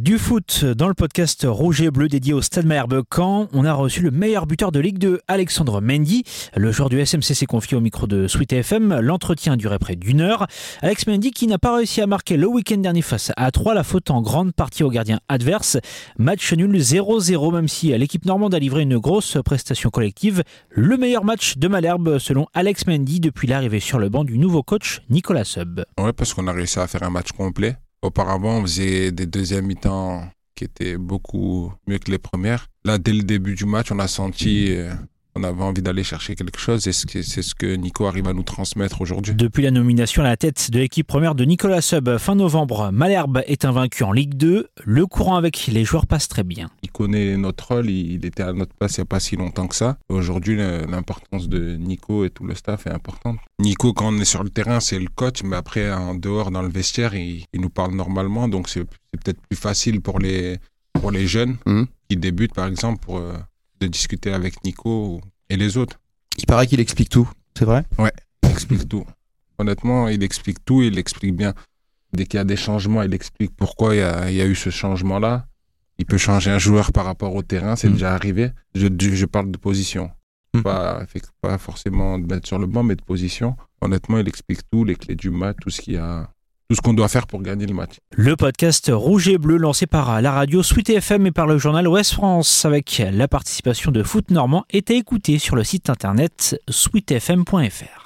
Du foot dans le podcast Rouge et Bleu dédié au Stade Malherbe Caen, on a reçu le meilleur buteur de Ligue 2, Alexandre Mendy. Le joueur du SMC s'est confié au micro de Sweet FM. L'entretien duré près d'une heure. Alex Mendy qui n'a pas réussi à marquer le week-end dernier face à 3, la faute en grande partie au gardien adverse. Match nul 0-0 même si l'équipe normande a livré une grosse prestation collective. Le meilleur match de Malherbe selon Alex Mendy depuis l'arrivée sur le banc du nouveau coach Nicolas Sub. Ouais parce qu'on a réussi à faire un match complet. Auparavant, on faisait des deuxièmes mi-temps qui étaient beaucoup mieux que les premières. Là, dès le début du match, on a senti euh, on avait envie d'aller chercher quelque chose et c'est ce que Nico arrive à nous transmettre aujourd'hui. Depuis la nomination à la tête de l'équipe première de Nicolas Sub fin novembre, Malherbe est invaincu en Ligue 2. Le courant avec les joueurs passe très bien. Il connaît notre rôle, il était à notre place il n'y a pas si longtemps que ça. Aujourd'hui, l'importance de Nico et tout le staff est importante. Nico, quand on est sur le terrain, c'est le coach, mais après, en dehors, dans le vestiaire, il, nous parle normalement, donc c'est peut-être plus facile pour les, pour les jeunes mmh. qui débutent, par exemple, pour euh, de discuter avec Nico et les autres. Il paraît qu'il explique tout, c'est vrai? Ouais, il explique tout. Honnêtement, il explique tout, il explique bien. Dès qu'il y a des changements, il explique pourquoi il y a, eu ce changement-là. Il peut changer un joueur par rapport au terrain, c'est mm. déjà arrivé. Je, je, parle de position. Mm. Pas, pas forcément de mettre sur le banc, mais de position. Honnêtement, il explique tout, les clés du match, tout ce qu'il y a tout ce qu'on doit faire pour gagner le match. Le podcast Rouge et Bleu lancé par la radio Sweet FM et par le journal Ouest France avec la participation de Foot Normand est à écouter sur le site internet sweetfm.fr.